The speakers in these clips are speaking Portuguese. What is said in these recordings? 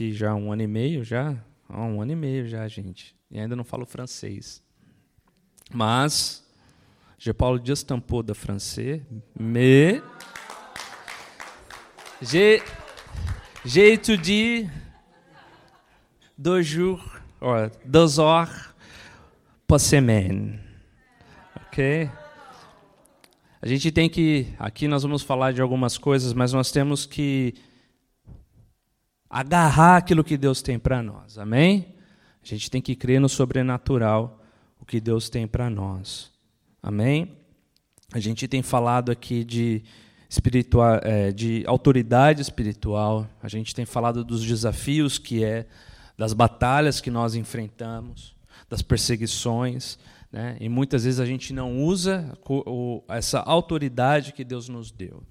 aqui já há um ano e meio, já. Há um ano e meio já, gente. E ainda não falo francês. Mas, je parle juste un peu de français, mais j'ai, j'ai étudié deux jours, ou deux heures par semaine. Ok? A gente tem que. Aqui nós vamos falar de algumas coisas, mas nós temos que agarrar aquilo que Deus tem para nós. Amém? A gente tem que crer no sobrenatural, o que Deus tem para nós. Amém? A gente tem falado aqui de, espiritual, é, de autoridade espiritual, a gente tem falado dos desafios que é, das batalhas que nós enfrentamos, das perseguições. Né? E muitas vezes a gente não usa essa autoridade que Deus nos deu.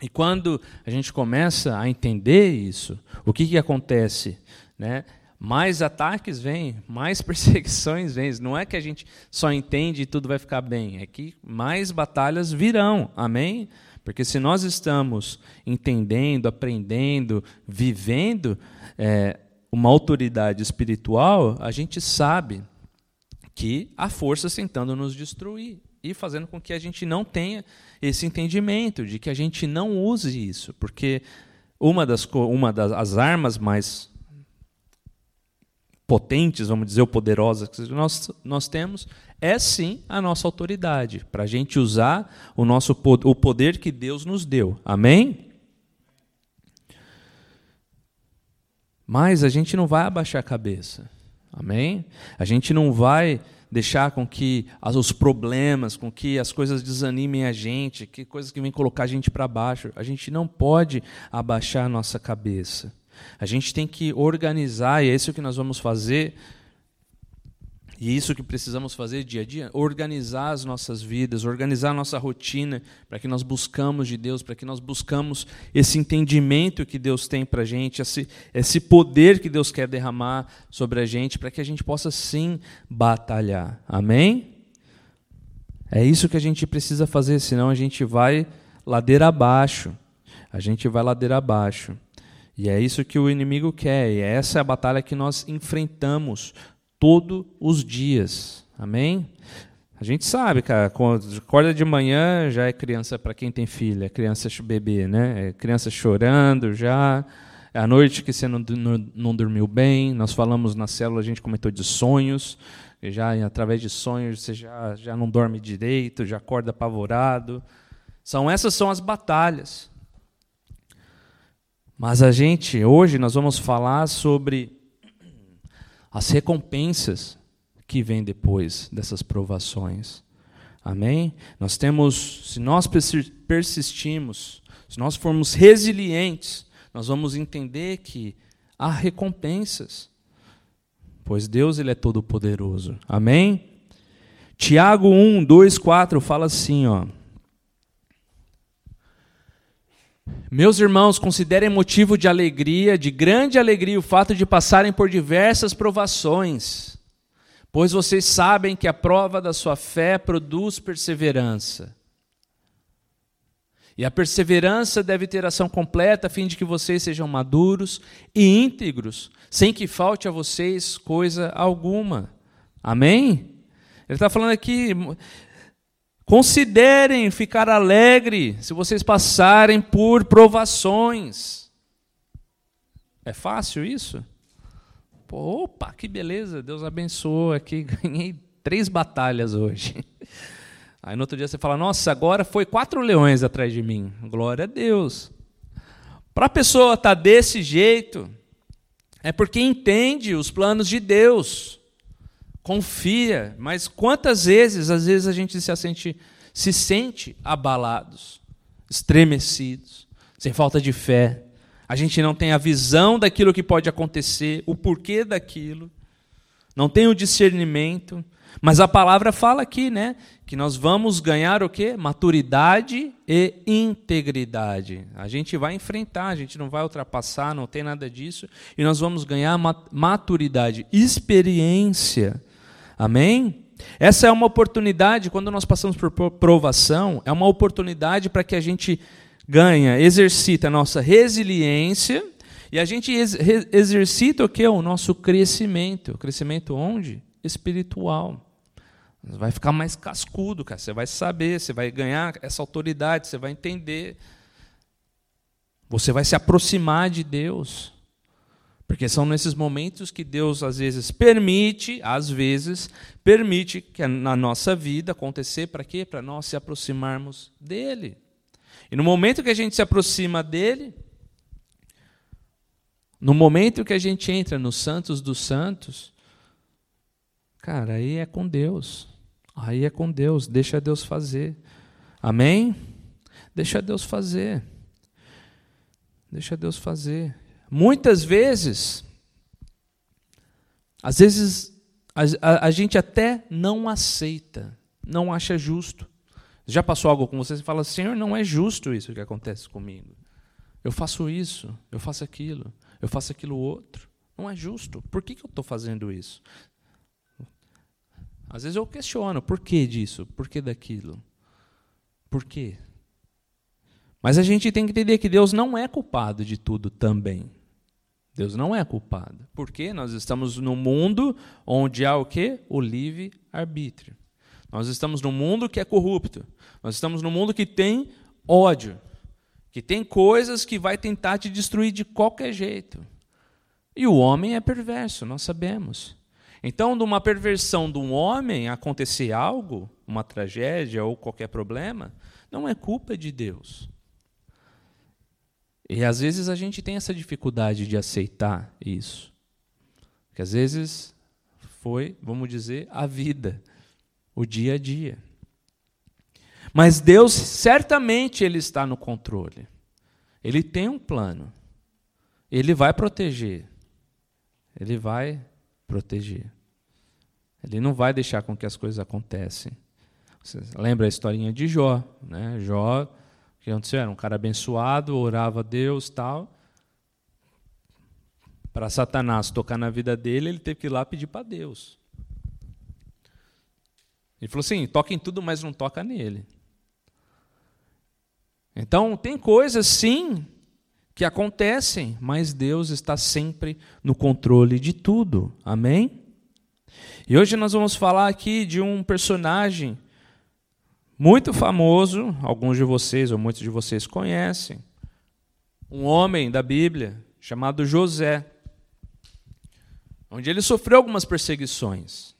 E quando a gente começa a entender isso, o que, que acontece? Né? Mais ataques vêm, mais perseguições vêm. Não é que a gente só entende e tudo vai ficar bem, é que mais batalhas virão. Amém? Porque se nós estamos entendendo, aprendendo, vivendo é, uma autoridade espiritual, a gente sabe que há forças tentando nos destruir e fazendo com que a gente não tenha esse entendimento de que a gente não use isso, porque uma das uma das as armas mais potentes, vamos dizer, ou poderosas que nós, nós temos, é sim a nossa autoridade, para a gente usar o nosso o poder que Deus nos deu. Amém? Mas a gente não vai abaixar a cabeça. Amém? A gente não vai deixar com que os problemas, com que as coisas desanimem a gente, que coisas que vêm colocar a gente para baixo. A gente não pode abaixar a nossa cabeça. A gente tem que organizar, e é isso que nós vamos fazer e isso que precisamos fazer dia a dia, organizar as nossas vidas, organizar a nossa rotina, para que nós buscamos de Deus, para que nós buscamos esse entendimento que Deus tem para a gente, esse, esse poder que Deus quer derramar sobre a gente, para que a gente possa sim batalhar. Amém? É isso que a gente precisa fazer, senão a gente vai ladeira abaixo. A gente vai ladeira abaixo. E é isso que o inimigo quer, e essa é a batalha que nós enfrentamos todos os dias. Amém? A gente sabe, cara, acorda de manhã já é criança para quem tem filha, é criança bebê, né? É criança chorando já. É a noite que você não, não, não, dormiu bem. Nós falamos na célula, a gente comentou de sonhos. Já através de sonhos você já, já não dorme direito, já acorda apavorado. São essas são as batalhas. Mas a gente hoje nós vamos falar sobre as recompensas que vêm depois dessas provações. Amém? Nós temos, se nós persistimos, se nós formos resilientes, nós vamos entender que há recompensas, pois Deus ele é todo poderoso. Amém? Tiago 1, 2, 4 fala assim, ó. Meus irmãos, considerem motivo de alegria, de grande alegria, o fato de passarem por diversas provações, pois vocês sabem que a prova da sua fé produz perseverança. E a perseverança deve ter ação completa, a fim de que vocês sejam maduros e íntegros, sem que falte a vocês coisa alguma. Amém? Ele está falando aqui, Considerem ficar alegre se vocês passarem por provações. É fácil isso? Pô, opa, que beleza, Deus abençoou aqui, ganhei três batalhas hoje. Aí no outro dia você fala, nossa, agora foi quatro leões atrás de mim. Glória a Deus. Para a pessoa estar tá desse jeito, é porque entende os planos de Deus confia, mas quantas vezes, às vezes a gente se sente, se sente abalados, estremecidos, sem falta de fé. A gente não tem a visão daquilo que pode acontecer, o porquê daquilo, não tem o discernimento, mas a palavra fala aqui, né, que nós vamos ganhar o quê? Maturidade e integridade. A gente vai enfrentar, a gente não vai ultrapassar, não tem nada disso, e nós vamos ganhar maturidade, experiência Amém? Essa é uma oportunidade, quando nós passamos por provação, é uma oportunidade para que a gente ganha, exercita a nossa resiliência E a gente exercita o que? O nosso crescimento. Crescimento onde? Espiritual. Vai ficar mais cascudo, cara. Você vai saber, você vai ganhar essa autoridade, você vai entender. Você vai se aproximar de Deus. Porque são nesses momentos que Deus às vezes permite, às vezes, permite que na nossa vida acontecer para quê? Para nós se aproximarmos dele. E no momento que a gente se aproxima dele, no momento que a gente entra nos santos dos santos, cara, aí é com Deus. Aí é com Deus, deixa Deus fazer. Amém? Deixa Deus fazer. Deixa Deus fazer. Muitas vezes, às vezes, a, a, a, gente até não aceita, não acha justo. Já passou algo com você e fala, Senhor, não é justo isso que acontece comigo. Eu faço isso, eu faço aquilo eu faço aquilo outro. Não é justo. Por que, que eu estou fazendo isso? Às vezes eu questiono, por que disso? Por que daquilo? Por quê? Mas a gente tem que entender que Deus não é culpado de tudo também. Deus não é culpado. Porque nós estamos num mundo onde há o quê? O livre arbítrio. Nós estamos num mundo que é corrupto. Nós estamos num mundo que tem ódio que tem coisas que vai tentar te destruir de qualquer jeito. E o homem é perverso, nós sabemos. Então, de uma perversão de um homem acontecer algo, uma tragédia ou qualquer problema, não é culpa de Deus. E às vezes a gente tem essa dificuldade de aceitar isso. Que às vezes foi, vamos dizer, a vida, o dia a dia. Mas Deus certamente ele está no controle. Ele tem um plano. Ele vai proteger. Ele vai proteger. Ele não vai deixar com que as coisas aconteçam. Você lembra a historinha de Jó, né? Jó, que aconteceu? Era um cara abençoado, orava a Deus, tal. Para Satanás tocar na vida dele, ele teve que ir lá pedir para Deus. Ele falou assim: toca em tudo, mas não toca nele. Então, tem coisas sim que acontecem, mas Deus está sempre no controle de tudo. Amém? E hoje nós vamos falar aqui de um personagem muito famoso, alguns de vocês ou muitos de vocês conhecem. Um homem da Bíblia chamado José, onde ele sofreu algumas perseguições.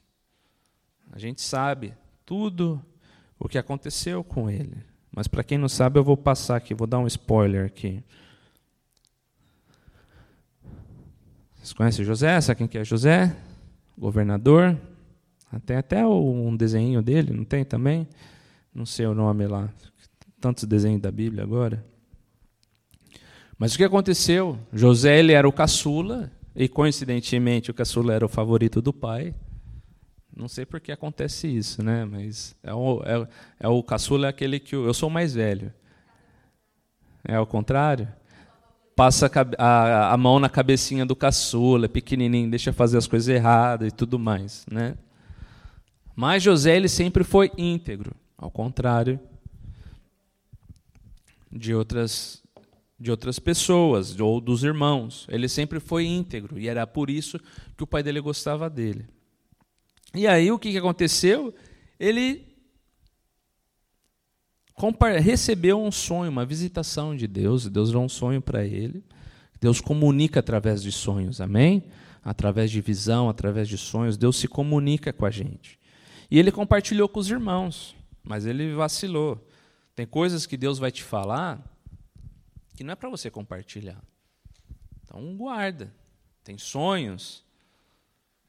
A gente sabe tudo o que aconteceu com ele. Mas para quem não sabe, eu vou passar aqui, vou dar um spoiler aqui. Vocês conhecem José? Sabe quem que é José? Governador. Tem até um desenho dele, não tem também? Não sei o nome lá. Tantos desenhos da Bíblia agora. Mas o que aconteceu? José ele era o caçula, e coincidentemente o caçula era o favorito do pai. Não sei por que acontece isso, né? Mas é o, é, é o caçula é aquele que eu sou mais velho. É ao contrário? Passa a, a, a, mão na cabecinha do caçula, é pequenininho, deixa fazer as coisas erradas e tudo mais, né? Mas José ele sempre foi íntegro, ao contrário de outras de outras pessoas ou dos irmãos. Ele sempre foi íntegro e era por isso que o pai dele gostava dele. E aí o que aconteceu? Ele recebeu um sonho, uma visitação de Deus, Deus deu um sonho para ele. Deus comunica através de sonhos, amém? Através de visão, através de sonhos, Deus se comunica com a gente. E ele compartilhou com os irmãos, mas ele vacilou. Tem coisas que Deus vai te falar que não é para você compartilhar. Então guarda. Tem sonhos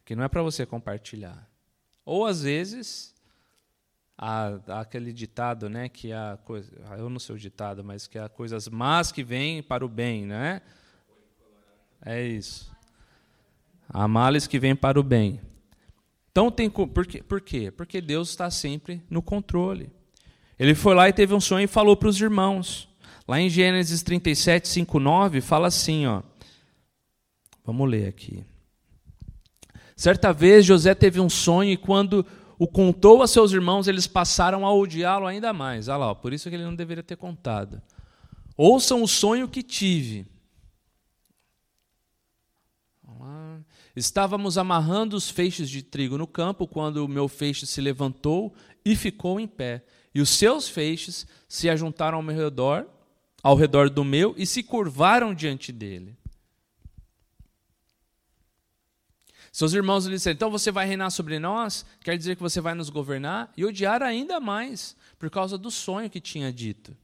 que não é para você compartilhar. Ou às vezes, há, há, aquele ditado, né, que a coisa, eu não sei o ditado, mas que há coisas más que vêm para o bem, né? É isso. Há males que vêm para o bem. Então tem por quê? por quê? Porque Deus está sempre no controle. Ele foi lá e teve um sonho e falou para os irmãos. Lá em Gênesis 37, 5, 9, fala assim, ó. Vamos ler aqui. Certa vez José teve um sonho e quando o contou a seus irmãos, eles passaram a odiá-lo ainda mais. Olha lá, por isso que ele não deveria ter contado. Ouçam o sonho que tive. Estávamos amarrando os feixes de trigo no campo quando o meu feixe se levantou e ficou em pé. E os seus feixes se ajuntaram ao meu redor, ao redor do meu e se curvaram diante dele. Seus irmãos lhe disseram: então você vai reinar sobre nós? Quer dizer que você vai nos governar? E odiar ainda mais, por causa do sonho que tinha dito.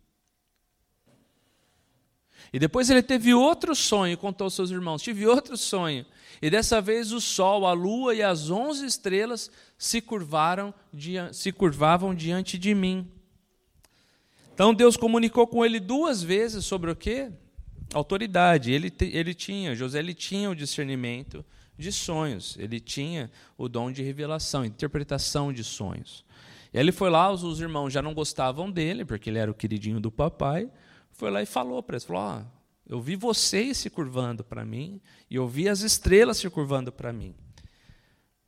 E depois ele teve outro sonho e contou aos seus irmãos: tive outro sonho. E dessa vez o sol, a lua e as onze estrelas se curvaram, se curvavam diante de mim. Então Deus comunicou com ele duas vezes sobre o quê? Autoridade. Ele, ele tinha, José ele tinha o discernimento de sonhos. Ele tinha o dom de revelação, interpretação de sonhos. E ele foi lá, os, os irmãos já não gostavam dele, porque ele era o queridinho do papai. Foi lá e falou para eles: falou, oh, eu vi vocês se curvando para mim, e eu vi as estrelas se curvando para mim.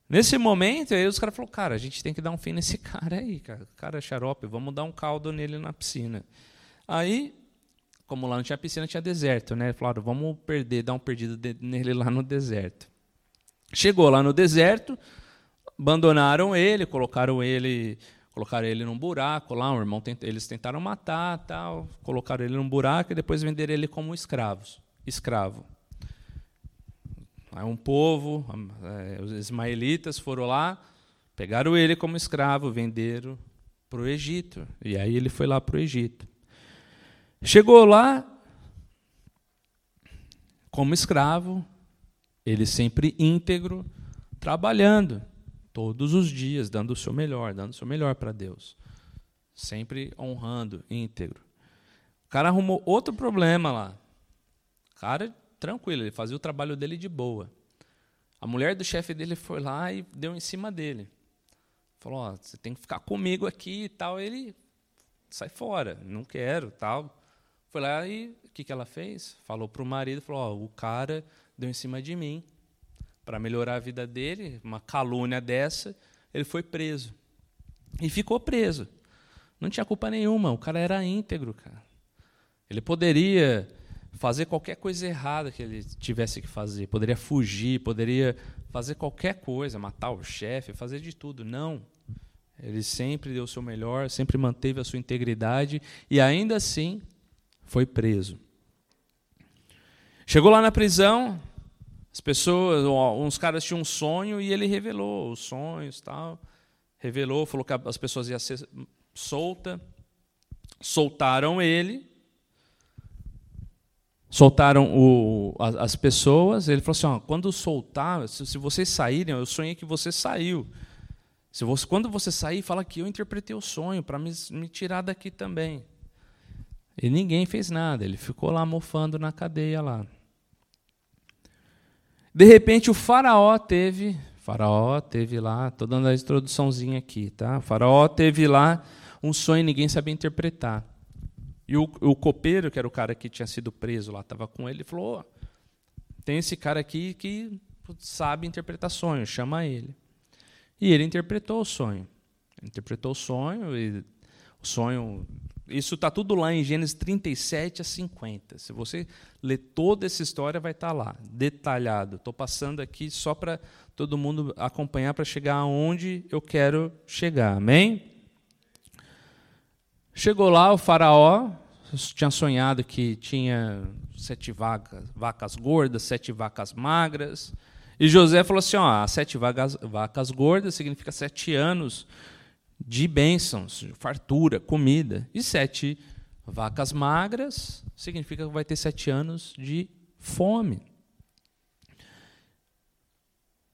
Nesse momento, aí os caras falaram: cara, a gente tem que dar um fim nesse cara aí, cara. Cara xarope, vamos dar um caldo nele na piscina. Aí como lá não tinha piscina, tinha deserto, né? Falaram, vamos perder, dar um perdido nele lá no deserto. Chegou lá no deserto, abandonaram ele, colocaram ele, colocaram ele num buraco lá, um irmão eles tentaram matar, tal, colocaram ele num buraco e depois venderam ele como escravos, escravo. Aí um povo, é, os ismaelitas foram lá, pegaram ele como escravo, venderam para o Egito. E aí ele foi lá para o Egito. Chegou lá como escravo, ele sempre íntegro, trabalhando todos os dias, dando o seu melhor, dando o seu melhor para Deus. Sempre honrando, íntegro. O cara arrumou outro problema lá. O cara, tranquilo, ele fazia o trabalho dele de boa. A mulher do chefe dele foi lá e deu em cima dele. Falou: oh, você tem que ficar comigo aqui e tal. Ele sai fora, não quero, tal. Foi lá e o que, que ela fez? Falou para o marido, falou: oh, o cara deu em cima de mim. Para melhorar a vida dele, uma calúnia dessa, ele foi preso. E ficou preso. Não tinha culpa nenhuma, o cara era íntegro, cara. Ele poderia fazer qualquer coisa errada que ele tivesse que fazer, poderia fugir, poderia fazer qualquer coisa, matar o chefe, fazer de tudo. Não. Ele sempre deu o seu melhor, sempre manteve a sua integridade e ainda assim foi preso. Chegou lá na prisão, as pessoas, uns caras tinham um sonho e ele revelou os sonhos, tal. Revelou, falou que as pessoas iam ser solta. Soltaram ele. Soltaram o, as, as, pessoas. Ele falou assim: ó, quando soltar, se, se, vocês saírem, eu sonhei que você saiu. Se você, quando você sair, fala que eu interpretei o sonho para me, me tirar daqui também. E ninguém fez nada. Ele ficou lá mofando na cadeia lá. De repente o faraó teve, faraó teve lá, estou dando a introduçãozinha aqui, tá? O faraó teve lá um sonho ninguém sabia interpretar. E o, o copeiro, que era o cara que tinha sido preso lá, estava com ele, falou: oh, tem esse cara aqui que sabe interpretar sonho, chama ele. E ele interpretou o sonho. Interpretou o sonho e o sonho isso está tudo lá em Gênesis 37 a 50. Se você ler toda essa história, vai estar tá lá, detalhado. Estou passando aqui só para todo mundo acompanhar para chegar aonde eu quero chegar. Amém? Chegou lá o faraó, tinha sonhado que tinha sete vacas, vacas gordas, sete vacas magras. E José falou assim: ó, sete vacas, vacas gordas significa sete anos de bênçãos, fartura, comida. E sete vacas magras significa que vai ter sete anos de fome.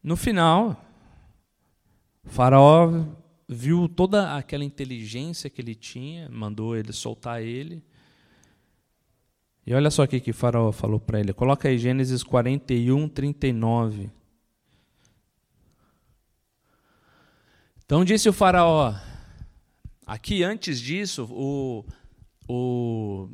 No final, Faraó viu toda aquela inteligência que ele tinha, mandou ele soltar ele. E olha só o que Faraó falou para ele. Coloca aí Gênesis 41, 39. Então disse o faraó, aqui antes disso, o, o,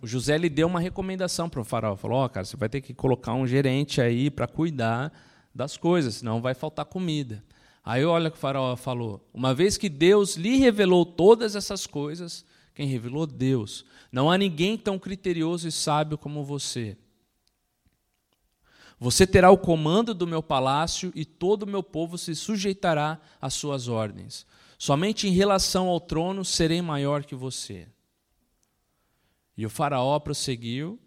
o José lhe deu uma recomendação para o faraó. Falou, oh, cara, você vai ter que colocar um gerente aí para cuidar das coisas, senão vai faltar comida. Aí olha o que o faraó falou, uma vez que Deus lhe revelou todas essas coisas, quem revelou? Deus. Não há ninguém tão criterioso e sábio como você. Você terá o comando do meu palácio e todo o meu povo se sujeitará às suas ordens. Somente em relação ao trono serei maior que você. E o Faraó prosseguiu: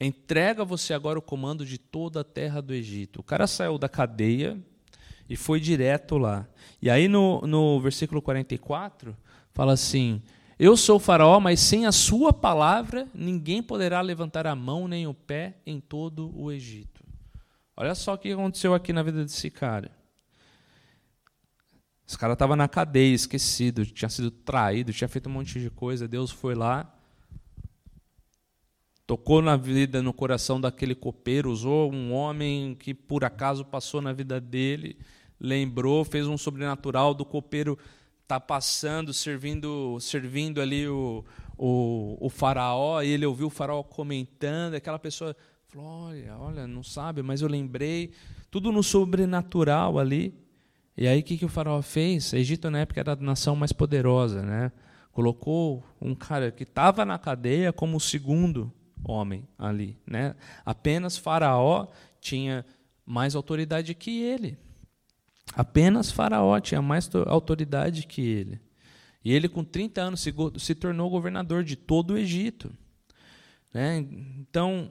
entrega você agora o comando de toda a terra do Egito. O cara saiu da cadeia e foi direto lá. E aí no, no versículo 44, fala assim: Eu sou o Faraó, mas sem a sua palavra ninguém poderá levantar a mão nem o pé em todo o Egito. Olha só o que aconteceu aqui na vida desse cara. Esse cara estava na cadeia, esquecido, tinha sido traído, tinha feito um monte de coisa. Deus foi lá, tocou na vida, no coração daquele copeiro, usou um homem que por acaso passou na vida dele, lembrou, fez um sobrenatural do copeiro tá passando, servindo, servindo ali o, o, o faraó, e ele ouviu o faraó comentando, aquela pessoa olha, olha, não sabe, mas eu lembrei, tudo no sobrenatural ali. E aí o que, que o faraó fez? O Egito na época era a nação mais poderosa, né? Colocou um cara que estava na cadeia como o segundo homem ali. Né? Apenas Faraó tinha mais autoridade que ele. Apenas Faraó tinha mais autoridade que ele. E ele, com 30 anos, se, se tornou governador de todo o Egito. Né? Então,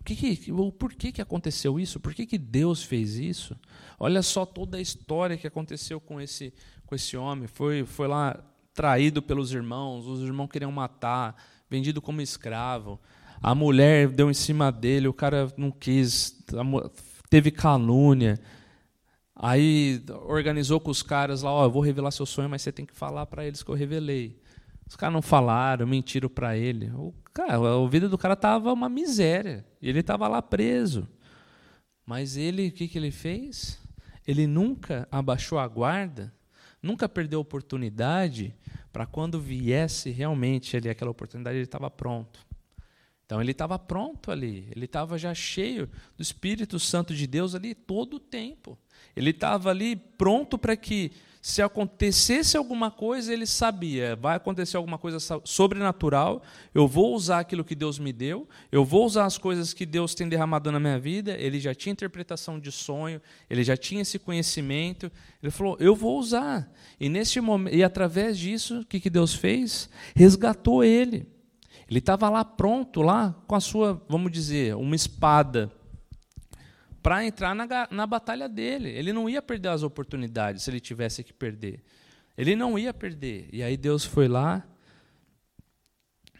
o que que, o por que, que aconteceu isso? Por que, que Deus fez isso? Olha só toda a história que aconteceu com esse, com esse homem. Foi, foi lá traído pelos irmãos, os irmãos queriam matar, vendido como escravo. A mulher deu em cima dele, o cara não quis, teve calúnia. Aí organizou com os caras lá, ó, oh, eu vou revelar seu sonho, mas você tem que falar para eles que eu revelei. Os caras não falaram, mentiram para ele. O cara, a vida do cara tava uma miséria. Ele estava lá preso. Mas ele, o que, que ele fez? Ele nunca abaixou a guarda, nunca perdeu oportunidade para quando viesse realmente ali aquela oportunidade, ele estava pronto. Então ele estava pronto ali, ele estava já cheio do Espírito Santo de Deus ali todo o tempo. Ele estava ali pronto para que se acontecesse alguma coisa, ele sabia, vai acontecer alguma coisa sobrenatural, eu vou usar aquilo que Deus me deu, eu vou usar as coisas que Deus tem derramado na minha vida. Ele já tinha interpretação de sonho, ele já tinha esse conhecimento. Ele falou: "Eu vou usar". E nesse momento, e através disso, o que que Deus fez? Resgatou ele. Ele estava lá pronto, lá com a sua, vamos dizer, uma espada para entrar na, na batalha dele. Ele não ia perder as oportunidades se ele tivesse que perder. Ele não ia perder. E aí Deus foi lá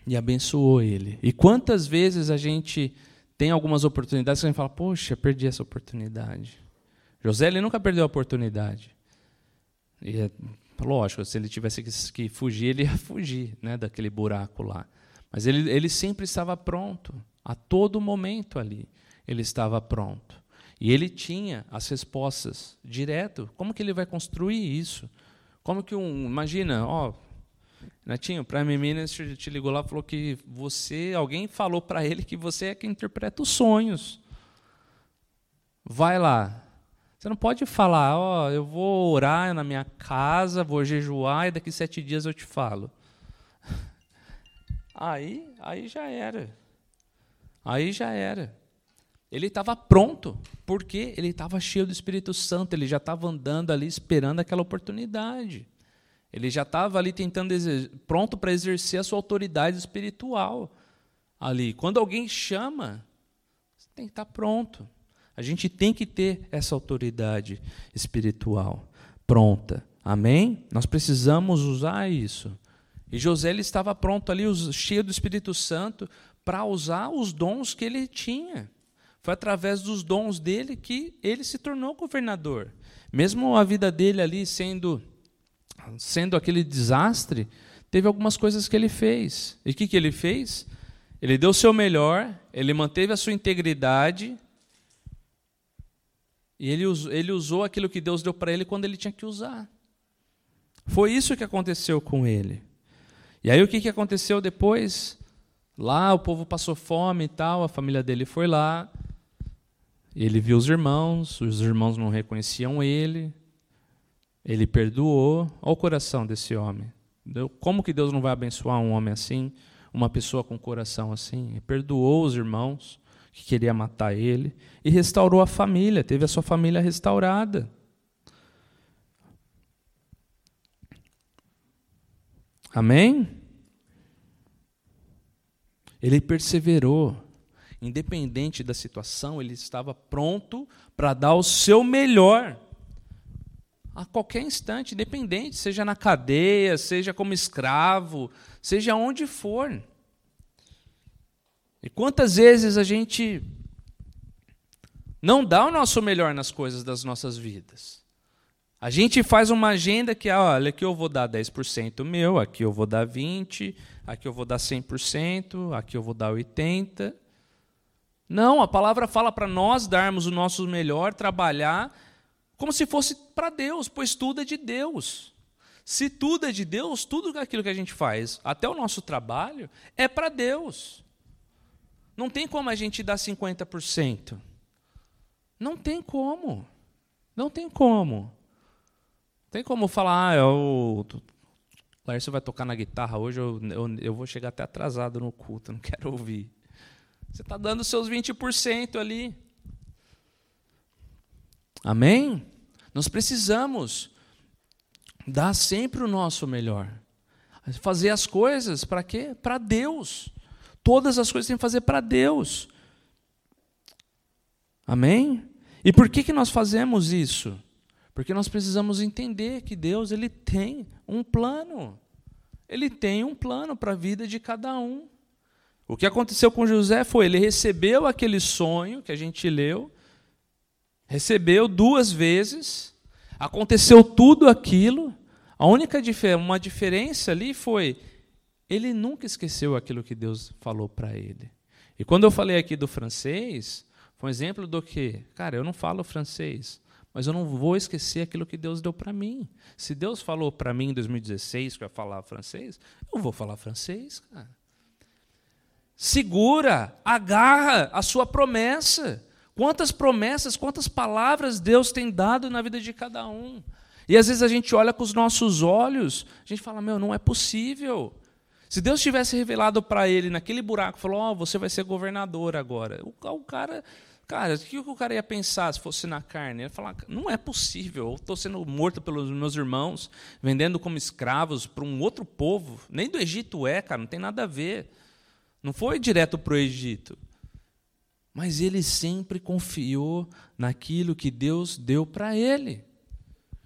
e abençoou ele. E quantas vezes a gente tem algumas oportunidades que a gente fala, poxa, perdi essa oportunidade. José ele nunca perdeu a oportunidade. E é, lógico, se ele tivesse que, fugir, ele ia fugir né, daquele buraco lá. Mas ele, ele sempre estava pronto, a todo momento ali, ele estava pronto. E ele tinha as respostas direto. Como que ele vai construir isso? Como que um, imagina, ó, Netinho, o Prime Minister te ligou lá, falou que você, alguém falou para ele que você é quem interpreta os sonhos. Vai lá. Você não pode falar, ó, eu vou orar na minha casa, vou jejuar e daqui sete dias eu te falo. Aí, aí já era. Aí já era. Ele estava pronto, porque ele estava cheio do Espírito Santo, ele já estava andando ali esperando aquela oportunidade. Ele já estava ali tentando pronto para exercer a sua autoridade espiritual ali. Quando alguém chama, você tem que estar tá pronto. A gente tem que ter essa autoridade espiritual pronta. Amém? Nós precisamos usar isso. E José ele estava pronto ali, cheio do Espírito Santo, para usar os dons que ele tinha. Foi através dos dons dele que ele se tornou governador. Mesmo a vida dele ali sendo, sendo aquele desastre, teve algumas coisas que ele fez. E o que, que ele fez? Ele deu o seu melhor, ele manteve a sua integridade, e ele ele usou aquilo que Deus deu para ele quando ele tinha que usar. Foi isso que aconteceu com ele. E aí o que, que aconteceu depois? Lá o povo passou fome e tal, a família dele foi lá, ele viu os irmãos, os irmãos não reconheciam ele, ele perdoou. Olha o coração desse homem. Como que Deus não vai abençoar um homem assim, uma pessoa com coração assim? Ele perdoou os irmãos que queria matar ele, e restaurou a família, teve a sua família restaurada. Amém? Ele perseverou, independente da situação, ele estava pronto para dar o seu melhor a qualquer instante, independente, seja na cadeia, seja como escravo, seja onde for. E quantas vezes a gente não dá o nosso melhor nas coisas das nossas vidas? A gente faz uma agenda que, ah, olha, aqui eu vou dar 10% meu, aqui eu vou dar 20%, aqui eu vou dar 100%, aqui eu vou dar 80%. Não, a palavra fala para nós darmos o nosso melhor, trabalhar como se fosse para Deus, pois tudo é de Deus. Se tudo é de Deus, tudo aquilo que a gente faz, até o nosso trabalho, é para Deus. Não tem como a gente dar 50%. Não tem como. Não tem como. Tem como falar, ah, eu, Laércio vai tocar na guitarra hoje, eu, eu, eu vou chegar até atrasado no culto, não quero ouvir. Você está dando seus 20% ali. Amém? Nós precisamos dar sempre o nosso melhor. Fazer as coisas para quê? Para Deus. Todas as coisas tem que fazer para Deus. Amém? E por que, que nós fazemos isso? Porque nós precisamos entender que Deus ele tem um plano. Ele tem um plano para a vida de cada um. O que aconteceu com José foi, ele recebeu aquele sonho que a gente leu, recebeu duas vezes, aconteceu tudo aquilo. A única diferença, uma diferença ali foi, ele nunca esqueceu aquilo que Deus falou para ele. E quando eu falei aqui do francês, foi um exemplo do que, cara, eu não falo francês, mas eu não vou esquecer aquilo que Deus deu para mim. Se Deus falou para mim em 2016 que eu ia falar francês, eu vou falar francês, cara. Segura, agarra a sua promessa. Quantas promessas, quantas palavras Deus tem dado na vida de cada um. E às vezes a gente olha com os nossos olhos, a gente fala: meu, não é possível. Se Deus tivesse revelado para ele naquele buraco, falou: Ó, oh, você vai ser governador agora. O, o cara Cara, o que o cara ia pensar se fosse na carne? Ele ia falar, não é possível, eu estou sendo morto pelos meus irmãos, vendendo como escravos para um outro povo. Nem do Egito é, cara, não tem nada a ver. Não foi direto para o Egito. Mas ele sempre confiou naquilo que Deus deu para ele.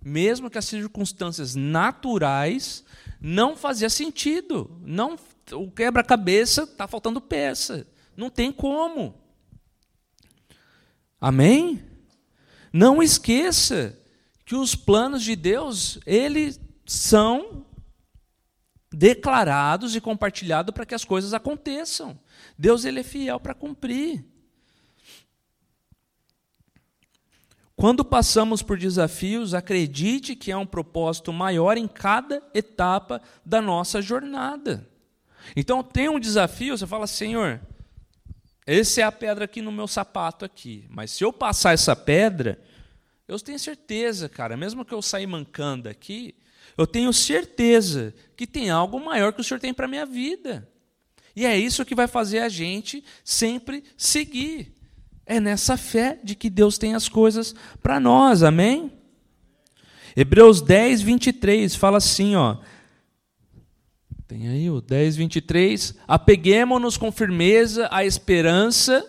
Mesmo que as circunstâncias naturais não fazia sentido. Não, o quebra-cabeça está faltando peça. Não tem como. Amém? Não esqueça que os planos de Deus, eles são declarados e compartilhados para que as coisas aconteçam. Deus ele é fiel para cumprir. Quando passamos por desafios, acredite que há um propósito maior em cada etapa da nossa jornada. Então, tem um desafio, você fala, Senhor, essa é a pedra aqui no meu sapato aqui. Mas se eu passar essa pedra, eu tenho certeza, cara, mesmo que eu sair mancando aqui, eu tenho certeza que tem algo maior que o Senhor tem para a minha vida. E é isso que vai fazer a gente sempre seguir. É nessa fé de que Deus tem as coisas para nós, amém? Hebreus 10, 23 fala assim, ó. Tem aí o 10, 23. Apeguemos-nos com firmeza à esperança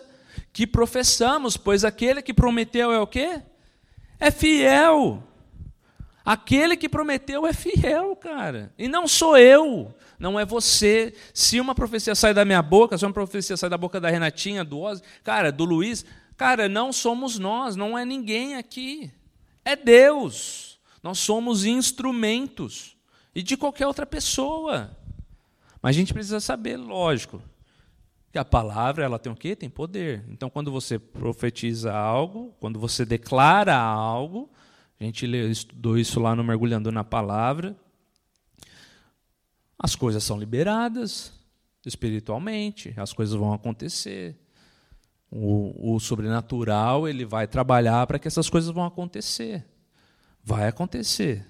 que professamos, pois aquele que prometeu é o quê? É fiel. Aquele que prometeu é fiel, cara. E não sou eu, não é você. Se uma profecia sai da minha boca, se uma profecia sai da boca da Renatinha, do Ozzy, cara, do Luiz, cara, não somos nós, não é ninguém aqui. É Deus. Nós somos instrumentos. E de qualquer outra pessoa. Mas a gente precisa saber, lógico, que a palavra ela tem o quê? Tem poder. Então, quando você profetiza algo, quando você declara algo, a gente estudou isso lá no Mergulhando na Palavra, as coisas são liberadas espiritualmente, as coisas vão acontecer. O, o sobrenatural ele vai trabalhar para que essas coisas vão acontecer. Vai acontecer.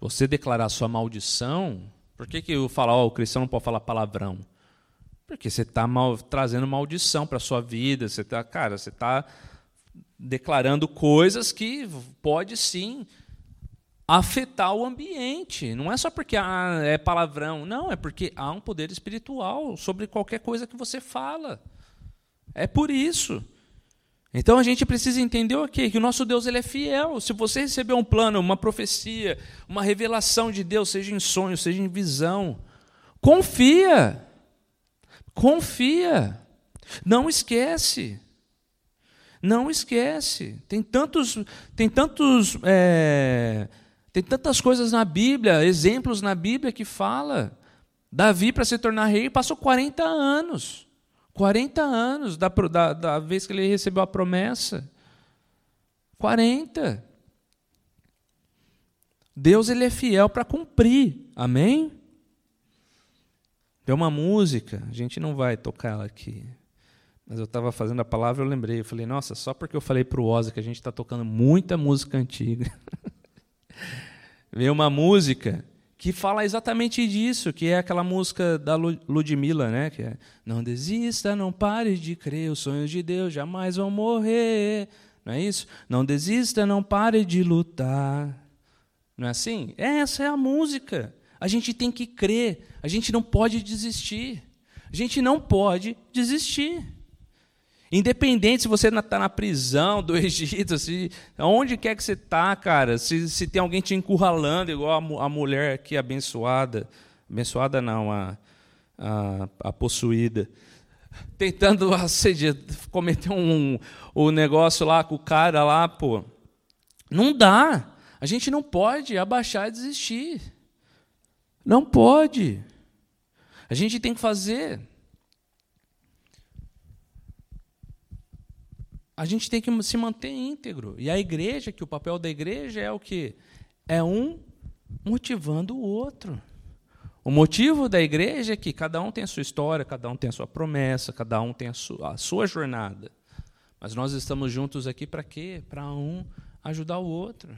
Você declarar sua maldição, por que, que eu falo, oh, o cristão não pode falar palavrão? Porque você está mal, trazendo maldição para a sua vida, você está, cara, você está declarando coisas que pode sim afetar o ambiente. Não é só porque ah, é palavrão, não, é porque há um poder espiritual sobre qualquer coisa que você fala. É por isso. Então a gente precisa entender o quê? Que o nosso Deus ele é fiel. Se você receber um plano, uma profecia, uma revelação de Deus, seja em sonho, seja em visão, confia. Confia. Não esquece. Não esquece. Tem tantos, tem tantos, é, tem tantas coisas na Bíblia, exemplos na Bíblia que fala. Davi para se tornar rei passou 40 anos. 40 anos da, da, da vez que ele recebeu a promessa. 40. Deus ele é fiel para cumprir. Amém? Tem uma música, a gente não vai tocar ela aqui. Mas eu estava fazendo a palavra, eu lembrei, eu falei, nossa, só porque eu falei para o Oza que a gente está tocando muita música antiga. Veio uma música que fala exatamente disso, que é aquela música da Ludmilla, né? Que é Não desista, não pare de crer, os sonhos de Deus jamais vão morrer. Não é isso? Não desista, não pare de lutar. Não é assim? Essa é a música. A gente tem que crer, a gente não pode desistir. A gente não pode desistir. Independente se você está na prisão do Egito, se, onde quer que você está, cara, se, se tem alguém te encurralando, igual a, a mulher aqui abençoada, abençoada não, a, a, a possuída, tentando cometer um, um negócio lá com o cara lá, pô. Não dá. A gente não pode abaixar e desistir. Não pode. A gente tem que fazer a gente tem que se manter íntegro. E a igreja, que o papel da igreja é o que? É um motivando o outro. O motivo da igreja é que cada um tem a sua história, cada um tem a sua promessa, cada um tem a sua, a sua jornada. Mas nós estamos juntos aqui para quê? Para um ajudar o outro.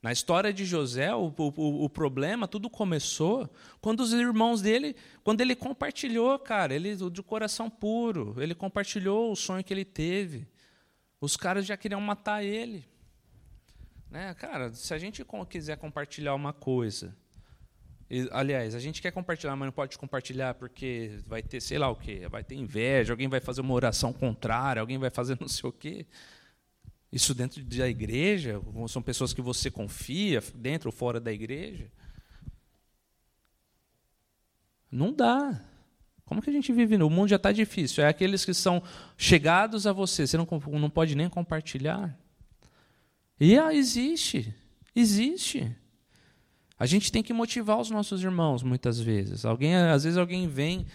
Na história de José, o, o, o, problema, tudo começou quando os irmãos dele, quando ele compartilhou, cara, ele de coração puro, ele compartilhou o sonho que ele teve. Os caras já queriam matar ele. Né? Cara, se a gente quiser compartilhar uma coisa, e, aliás, a gente quer compartilhar, mas não pode compartilhar porque vai ter, sei lá o quê, vai ter inveja, alguém vai fazer uma oração contrária, alguém vai fazer não sei o quê. Isso dentro da igreja, são pessoas que você confia, dentro ou fora da igreja. Não dá. Como que a gente vive? O mundo já está difícil. É aqueles que são chegados a você, você não, não pode nem compartilhar. E ah, existe, existe. A gente tem que motivar os nossos irmãos muitas vezes. Alguém, às vezes alguém vem,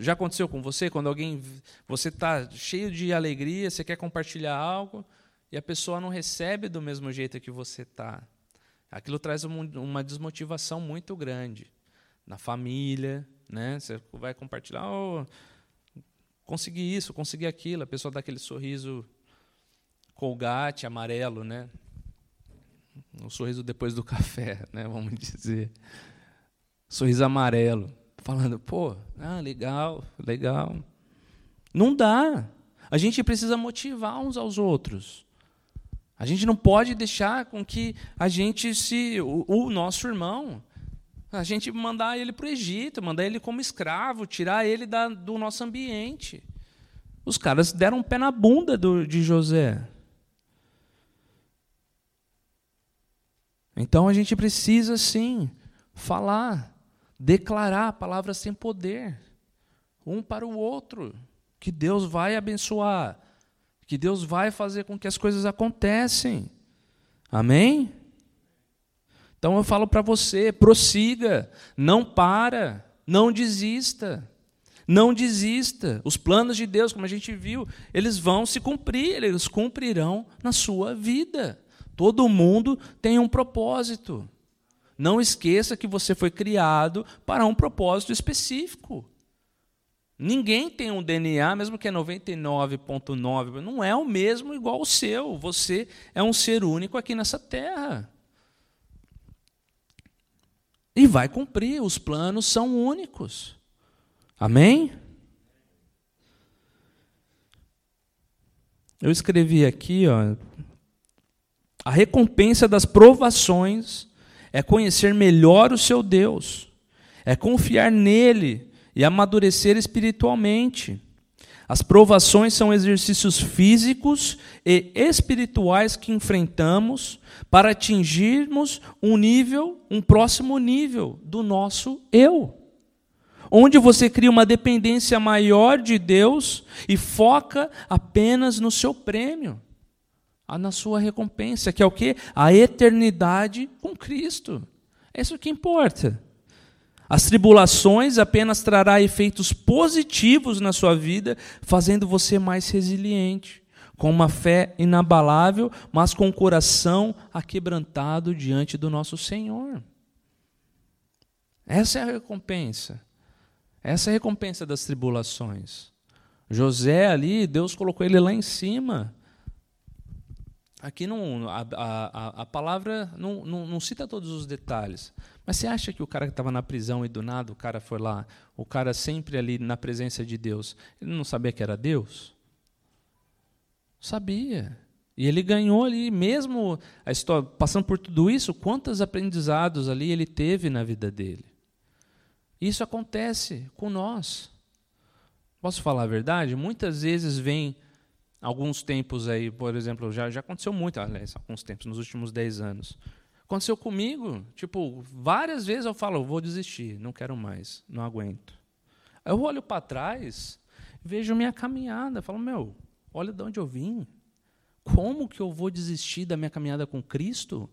já aconteceu com você, quando alguém você está cheio de alegria, você quer compartilhar algo e a pessoa não recebe do mesmo jeito que você está. Aquilo traz uma desmotivação muito grande na família, né? Você vai compartilhar, oh, consegui isso, consegui aquilo, a pessoa dá aquele sorriso colgate, amarelo, né? Um sorriso depois do café, né? Vamos dizer. Sorriso amarelo, falando, pô, ah, legal, legal. Não dá. A gente precisa motivar uns aos outros. A gente não pode deixar com que a gente se. O, o nosso irmão a gente mandar ele para o Egito, mandar ele como escravo, tirar ele da, do nosso ambiente. Os caras deram um pé na bunda do, de José. Então a gente precisa sim falar, declarar palavras sem poder, um para o outro, que Deus vai abençoar, que Deus vai fazer com que as coisas acontecem. Amém? Então eu falo para você, prossiga, não para, não desista. Não desista. Os planos de Deus, como a gente viu, eles vão se cumprir, eles cumprirão na sua vida. Todo mundo tem um propósito. Não esqueça que você foi criado para um propósito específico. Ninguém tem um DNA, mesmo que é 99,9, não é o mesmo igual o seu. Você é um ser único aqui nessa terra e vai cumprir, os planos são únicos. Amém? Eu escrevi aqui, ó, a recompensa das provações é conhecer melhor o seu Deus, é confiar nele e amadurecer espiritualmente. As provações são exercícios físicos e espirituais que enfrentamos para atingirmos um nível, um próximo nível do nosso eu. Onde você cria uma dependência maior de Deus e foca apenas no seu prêmio, na sua recompensa, que é o que? A eternidade com Cristo. É isso que importa. As tribulações apenas trará efeitos positivos na sua vida, fazendo você mais resiliente, com uma fé inabalável, mas com o coração aquebrantado diante do nosso Senhor. Essa é a recompensa. Essa é a recompensa das tribulações. José ali, Deus colocou ele lá em cima. Aqui não, a, a, a palavra não, não, não cita todos os detalhes, mas você acha que o cara que estava na prisão e do nada o cara foi lá, o cara sempre ali na presença de Deus, ele não sabia que era Deus? Sabia. E ele ganhou ali, mesmo a história, passando por tudo isso, quantos aprendizados ali ele teve na vida dele. Isso acontece com nós. Posso falar a verdade? Muitas vezes vem alguns tempos aí, por exemplo, já, já aconteceu muito, aliás, alguns tempos, nos últimos 10 anos. Aconteceu comigo, tipo, várias vezes eu falo, vou desistir, não quero mais, não aguento. Aí eu olho para trás, vejo minha caminhada, falo, meu, olha de onde eu vim. Como que eu vou desistir da minha caminhada com Cristo?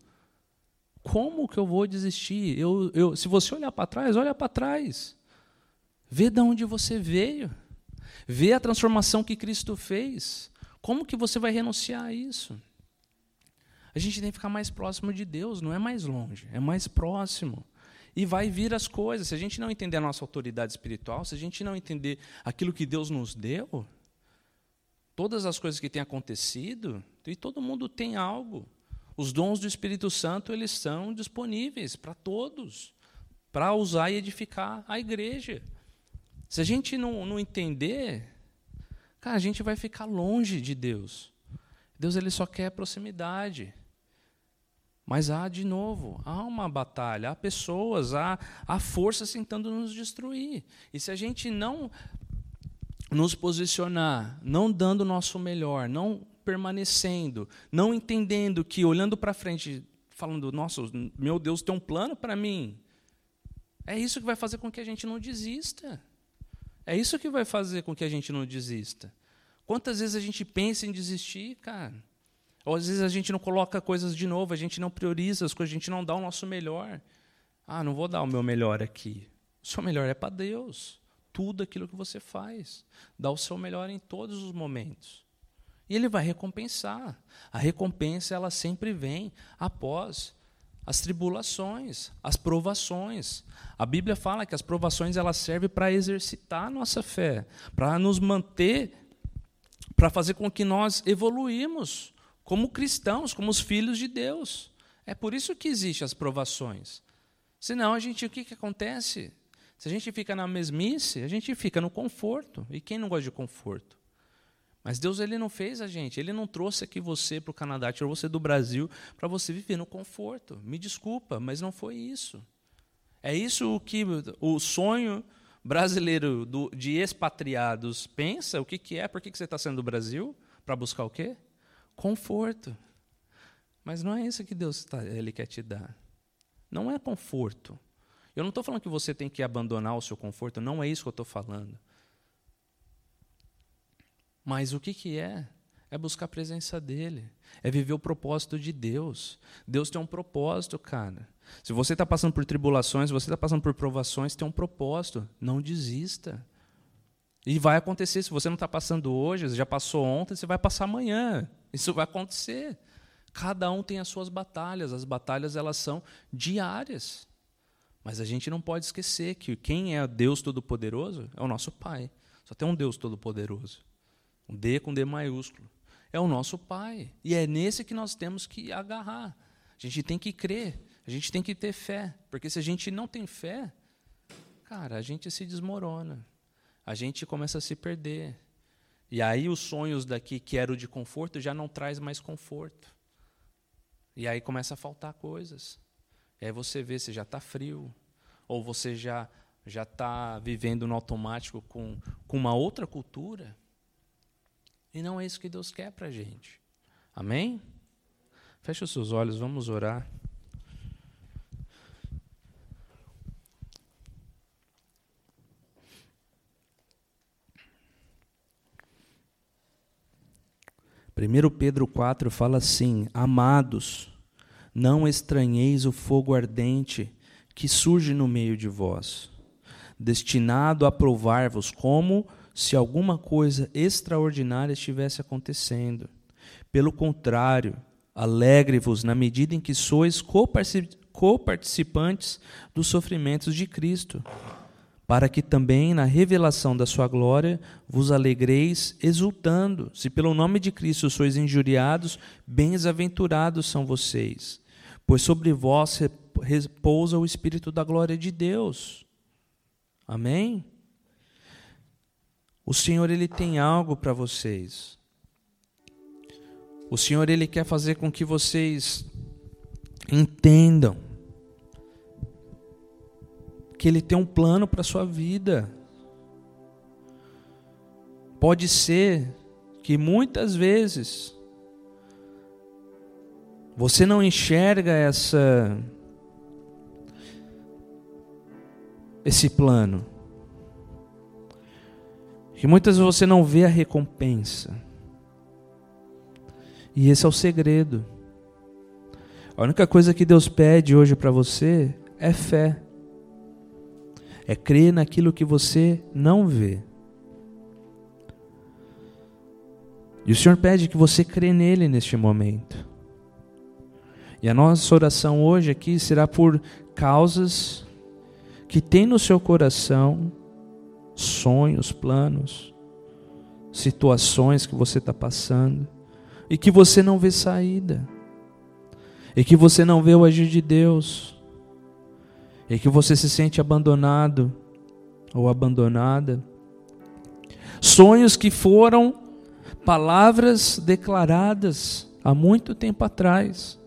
Como que eu vou desistir? Eu, eu, se você olhar para trás, olha para trás. Vê de onde você veio. Vê a transformação que Cristo fez. Como que você vai renunciar a isso? A gente tem que ficar mais próximo de Deus, não é mais longe, é mais próximo. E vai vir as coisas. Se a gente não entender a nossa autoridade espiritual, se a gente não entender aquilo que Deus nos deu, todas as coisas que têm acontecido, e todo mundo tem algo. Os dons do Espírito Santo, eles são disponíveis para todos, para usar e edificar a igreja. Se a gente não, não entender, cara, a gente vai ficar longe de Deus. Deus ele só quer proximidade. Mas há, de novo, há uma batalha, há pessoas, há, há forças tentando nos destruir. E se a gente não nos posicionar, não dando o nosso melhor, não permanecendo, não entendendo que, olhando para frente, falando, nossa, meu Deus tem um plano para mim, é isso que vai fazer com que a gente não desista. É isso que vai fazer com que a gente não desista. Quantas vezes a gente pensa em desistir, cara? Ou às vezes a gente não coloca coisas de novo, a gente não prioriza as coisas, a gente não dá o nosso melhor. Ah, não vou dar o meu melhor aqui. O seu melhor é para Deus. Tudo aquilo que você faz. Dá o seu melhor em todos os momentos. E Ele vai recompensar. A recompensa ela sempre vem após as tribulações, as provações. A Bíblia fala que as provações elas servem para exercitar a nossa fé, para nos manter, para fazer com que nós evoluímos como cristãos, como os filhos de Deus. É por isso que existem as provações. Senão, a gente, o que, que acontece? Se a gente fica na mesmice, a gente fica no conforto. E quem não gosta de conforto? Mas Deus ele não fez a gente, ele não trouxe aqui você para o Canadá, tirou você do Brasil para você viver no conforto. Me desculpa, mas não foi isso. É isso o que o sonho brasileiro do, de expatriados pensa, o que, que é, por que, que você está saindo do Brasil? Para buscar o quê? Conforto. Mas não é isso que Deus tá, ele quer te dar. Não é conforto. Eu não estou falando que você tem que abandonar o seu conforto, não é isso que eu estou falando. Mas o que, que é? É buscar a presença dele. É viver o propósito de Deus. Deus tem um propósito, cara. Se você está passando por tribulações, se você está passando por provações, tem um propósito. Não desista. E vai acontecer. Se você não está passando hoje, já passou ontem, você vai passar amanhã. Isso vai acontecer. Cada um tem as suas batalhas. As batalhas elas são diárias. Mas a gente não pode esquecer que quem é Deus Todo-Poderoso é o nosso Pai. Só tem um Deus Todo-Poderoso. Um D com D maiúsculo. É o nosso Pai. E é nesse que nós temos que agarrar. A gente tem que crer. A gente tem que ter fé. Porque se a gente não tem fé, cara, a gente se desmorona. A gente começa a se perder. E aí os sonhos daqui que eram de conforto já não traz mais conforto. E aí começa a faltar coisas. E aí você vê se já está frio, ou você já já está vivendo no automático com, com uma outra cultura. E não é isso que Deus quer para a gente. Amém? Feche os seus olhos, vamos orar. Primeiro Pedro 4 fala assim: Amados, não estranheis o fogo ardente que surge no meio de vós, destinado a provar-vos como se alguma coisa extraordinária estivesse acontecendo. Pelo contrário, alegre-vos na medida em que sois coparticipantes dos sofrimentos de Cristo, para que também na revelação da sua glória vos alegreis exultando. Se pelo nome de Cristo sois injuriados, bem-aventurados são vocês, pois sobre vós repousa o Espírito da glória de Deus. Amém? O Senhor ele tem algo para vocês. O Senhor ele quer fazer com que vocês entendam que ele tem um plano para sua vida. Pode ser que muitas vezes você não enxerga essa esse plano. Que muitas vezes você não vê a recompensa. E esse é o segredo. A única coisa que Deus pede hoje para você é fé. É crer naquilo que você não vê. E o Senhor pede que você crê nele neste momento. E a nossa oração hoje aqui será por causas que tem no seu coração sonhos, planos, situações que você está passando e que você não vê saída, e que você não vê o agir de Deus, e que você se sente abandonado ou abandonada. Sonhos que foram palavras declaradas há muito tempo atrás,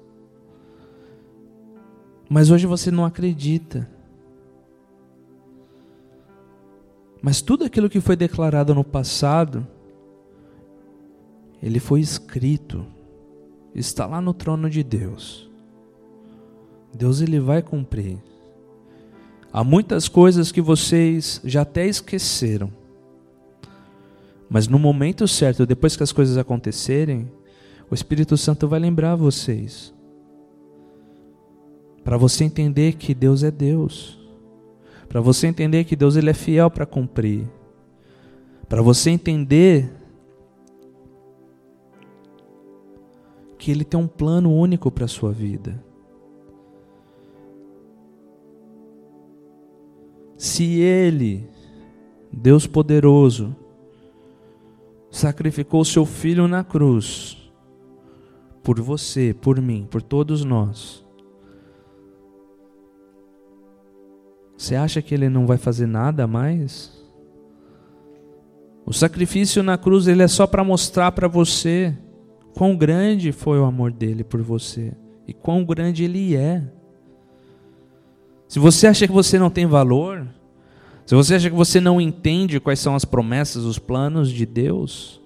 mas hoje você não acredita. Mas tudo aquilo que foi declarado no passado, ele foi escrito, está lá no trono de Deus. Deus ele vai cumprir. Há muitas coisas que vocês já até esqueceram. Mas no momento certo, depois que as coisas acontecerem, o Espírito Santo vai lembrar vocês. Para você entender que Deus é Deus. Para você entender que Deus ele é fiel para cumprir. Para você entender que ele tem um plano único para a sua vida. Se ele, Deus poderoso, sacrificou seu filho na cruz por você, por mim, por todos nós, Você acha que ele não vai fazer nada mais? O sacrifício na cruz ele é só para mostrar para você quão grande foi o amor dele por você e quão grande ele é. Se você acha que você não tem valor, se você acha que você não entende quais são as promessas, os planos de Deus,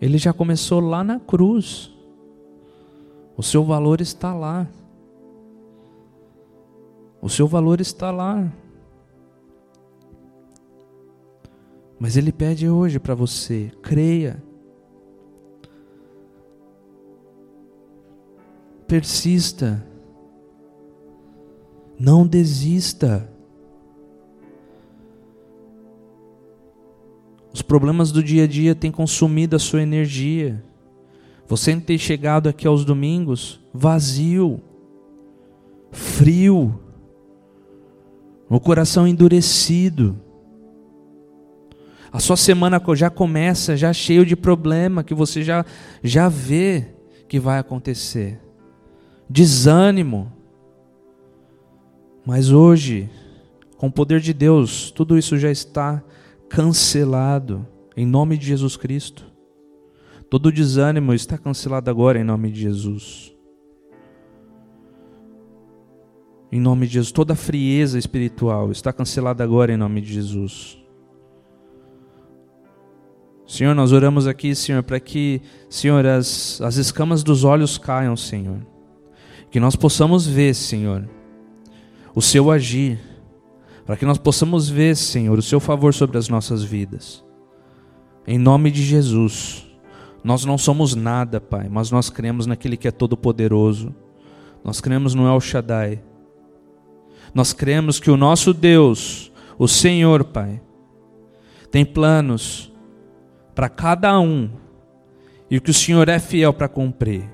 ele já começou lá na cruz. O seu valor está lá. O seu valor está lá. Mas Ele pede hoje para você: creia. Persista. Não desista. Os problemas do dia a dia têm consumido a sua energia. Você tem chegado aqui aos domingos vazio, frio, o coração endurecido. A sua semana já começa já cheio de problema que você já já vê que vai acontecer. Desânimo. Mas hoje, com o poder de Deus, tudo isso já está cancelado. Em nome de Jesus Cristo. Todo desânimo está cancelado agora em nome de Jesus. Em nome de Jesus, toda frieza espiritual está cancelada agora em nome de Jesus. Senhor, nós oramos aqui, Senhor, para que, Senhor, as, as escamas dos olhos caiam, Senhor. Que nós possamos ver, Senhor, o Seu agir. Para que nós possamos ver, Senhor, o Seu favor sobre as nossas vidas. Em nome de Jesus. Nós não somos nada, Pai, mas nós cremos naquele que é todo-poderoso. Nós cremos no El Shaddai. Nós cremos que o nosso Deus, o Senhor, Pai, tem planos para cada um, e que o Senhor é fiel para cumprir,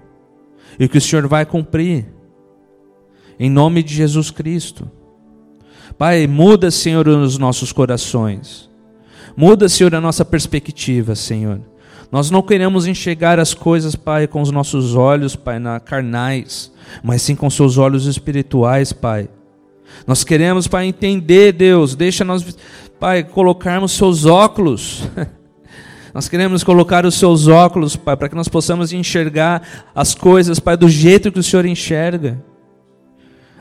e que o Senhor vai cumprir, em nome de Jesus Cristo. Pai, muda, Senhor, os nossos corações, muda, Senhor, a nossa perspectiva, Senhor. Nós não queremos enxergar as coisas, Pai, com os nossos olhos, Pai, na carnais, mas sim com seus olhos espirituais, Pai. Nós queremos, Pai, entender, Deus, deixa nós, Pai, colocarmos seus óculos Nós queremos colocar os seus óculos, Pai, para que nós possamos enxergar as coisas, Pai, do jeito que o Senhor enxerga.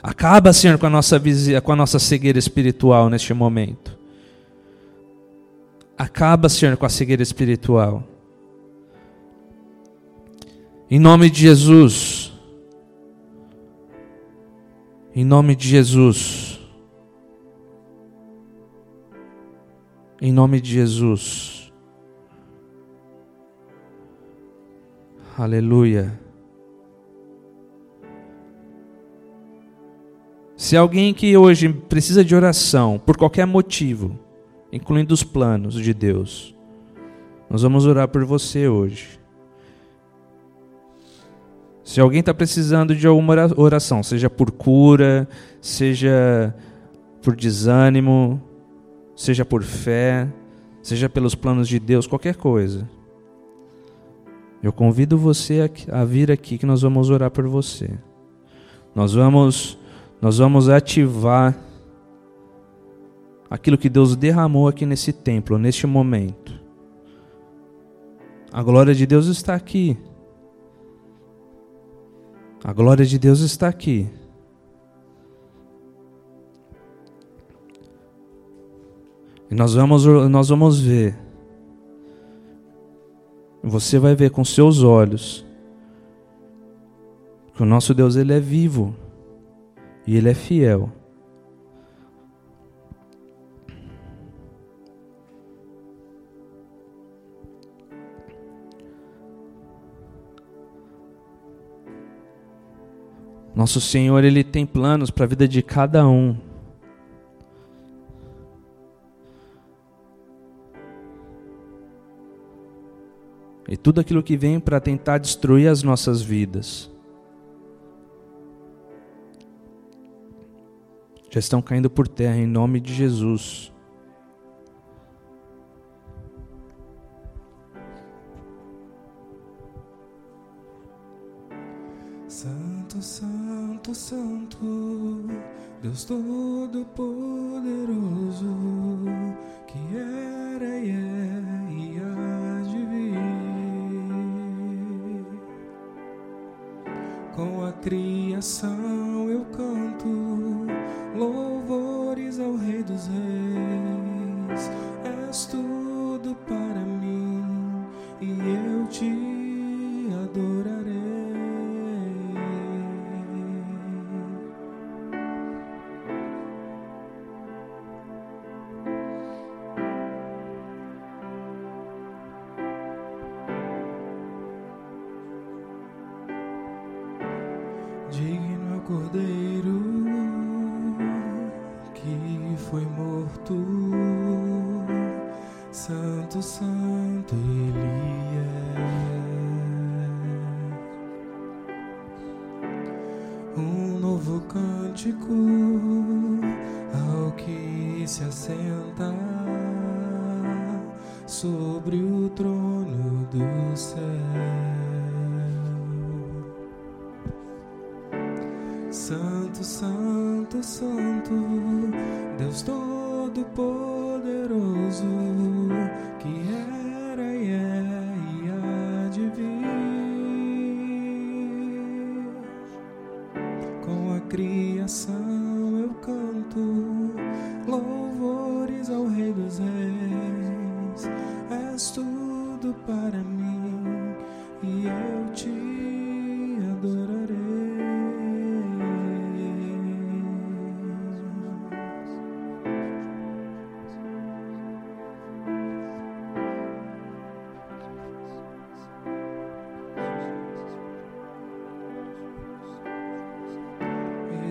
Acaba, Senhor, com a nossa, com a nossa cegueira espiritual neste momento. Acaba, Senhor, com a cegueira espiritual. Em nome de Jesus. Em nome de Jesus. Em nome de Jesus. Aleluia. Se alguém que hoje precisa de oração, por qualquer motivo, incluindo os planos de Deus, nós vamos orar por você hoje. Se alguém está precisando de alguma oração, seja por cura, seja por desânimo, seja por fé, seja pelos planos de Deus, qualquer coisa. Eu convido você a, vir aqui que nós vamos orar por você. Nós vamos nós vamos ativar aquilo que Deus derramou aqui nesse templo, neste momento. A glória de Deus está aqui. A glória de Deus está aqui. E nós vamos, nós vamos ver você vai ver com seus olhos que o nosso Deus ele é vivo e ele é fiel. Nosso Senhor, Ele tem planos para a vida de cada um. e tudo aquilo que vem para tentar destruir as nossas vidas. Já estão caindo por terra em nome de Jesus. Santo, Santo, Santo, Deus Todo-Poderoso, que era e é e há de vir. Com a criação eu canto louvores ao Rei dos Reis.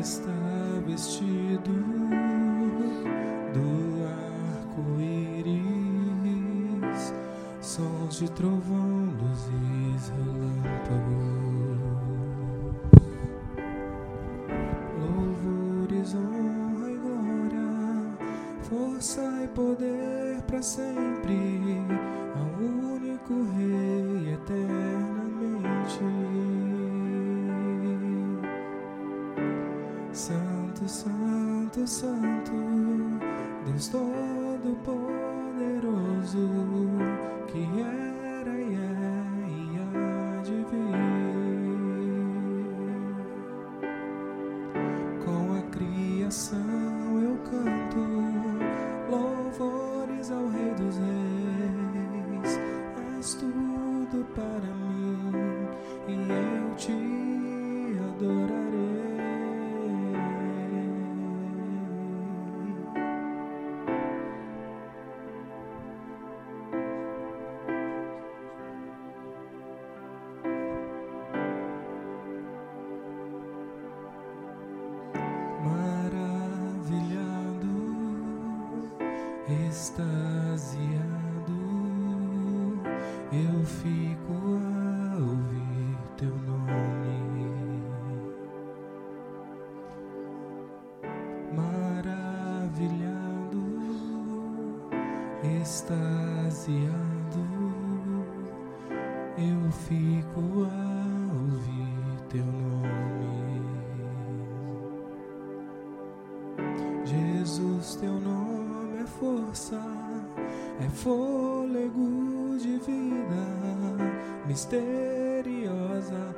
está vestido do arco-íris, sons de trovão, luzes, relâmpagos, louvores, honra e glória, força e poder para sempre. extasiado, eu fico a ouvir teu nome. Jesus, teu nome é força, é fôlego de vida misteriosa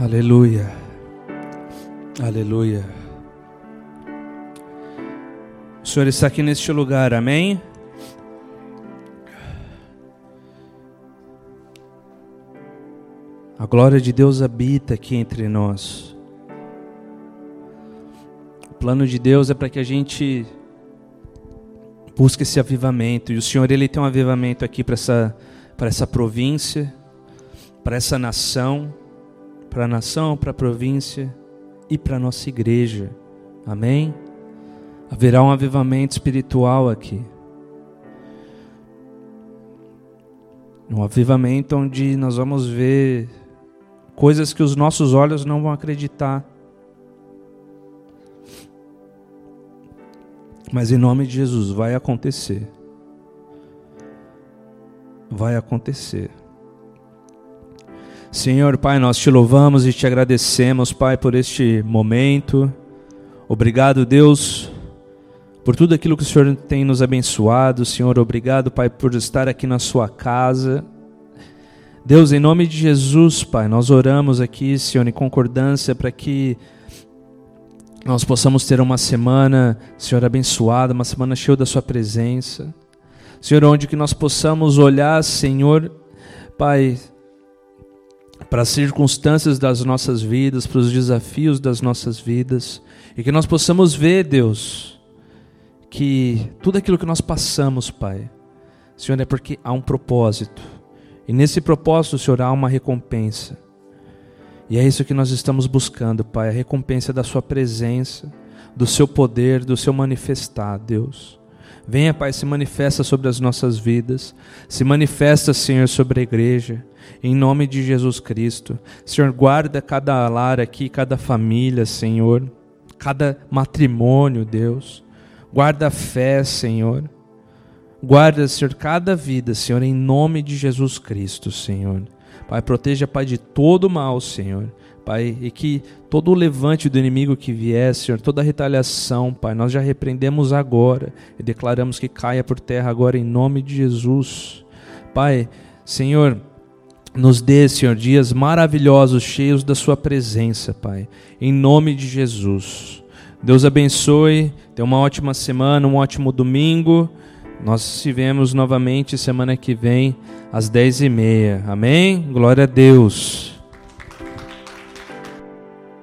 Aleluia. Aleluia. O Senhor está aqui neste lugar, amém? A glória de Deus habita aqui entre nós. O plano de Deus é para que a gente busque esse avivamento. E o Senhor ele tem um avivamento aqui para essa para essa província, para essa nação, para a nação, para a província e para a nossa igreja. Amém? Haverá um avivamento espiritual aqui. Um avivamento onde nós vamos ver coisas que os nossos olhos não vão acreditar. Mas em nome de Jesus vai acontecer. Vai acontecer. Senhor, Pai, nós te louvamos e te agradecemos, Pai, por este momento. Obrigado, Deus, por tudo aquilo que o Senhor tem nos abençoado. Senhor, obrigado, Pai, por estar aqui na sua casa. Deus, em nome de Jesus, Pai, nós oramos aqui, Senhor, em concordância para que nós possamos ter uma semana, Senhor, abençoada, uma semana cheia da Sua presença. Senhor, onde que nós possamos olhar, Senhor, Pai, para as circunstâncias das nossas vidas, para os desafios das nossas vidas, e que nós possamos ver, Deus, que tudo aquilo que nós passamos, Pai, Senhor, é porque há um propósito e nesse propósito, Senhor, há uma recompensa. E é isso que nós estamos buscando, Pai, a recompensa da Sua presença, do Seu poder, do Seu manifestar, Deus. Venha, Pai, se manifesta sobre as nossas vidas, se manifesta, Senhor, sobre a igreja, em nome de Jesus Cristo. Senhor, guarda cada lar aqui, cada família, Senhor, cada matrimônio, Deus. Guarda a fé, Senhor. Guarda, Senhor, cada vida, Senhor, em nome de Jesus Cristo, Senhor. Pai, proteja, Pai, de todo mal, Senhor. Pai, e que todo o levante do inimigo que vier, Senhor, toda retaliação, Pai, nós já repreendemos agora e declaramos que caia por terra agora em nome de Jesus. Pai, Senhor, nos dê, Senhor, dias maravilhosos, cheios da Sua presença, Pai, em nome de Jesus. Deus abençoe, tenha uma ótima semana, um ótimo domingo. Nós se vemos novamente semana que vem às dez e meia. Amém? Glória a Deus.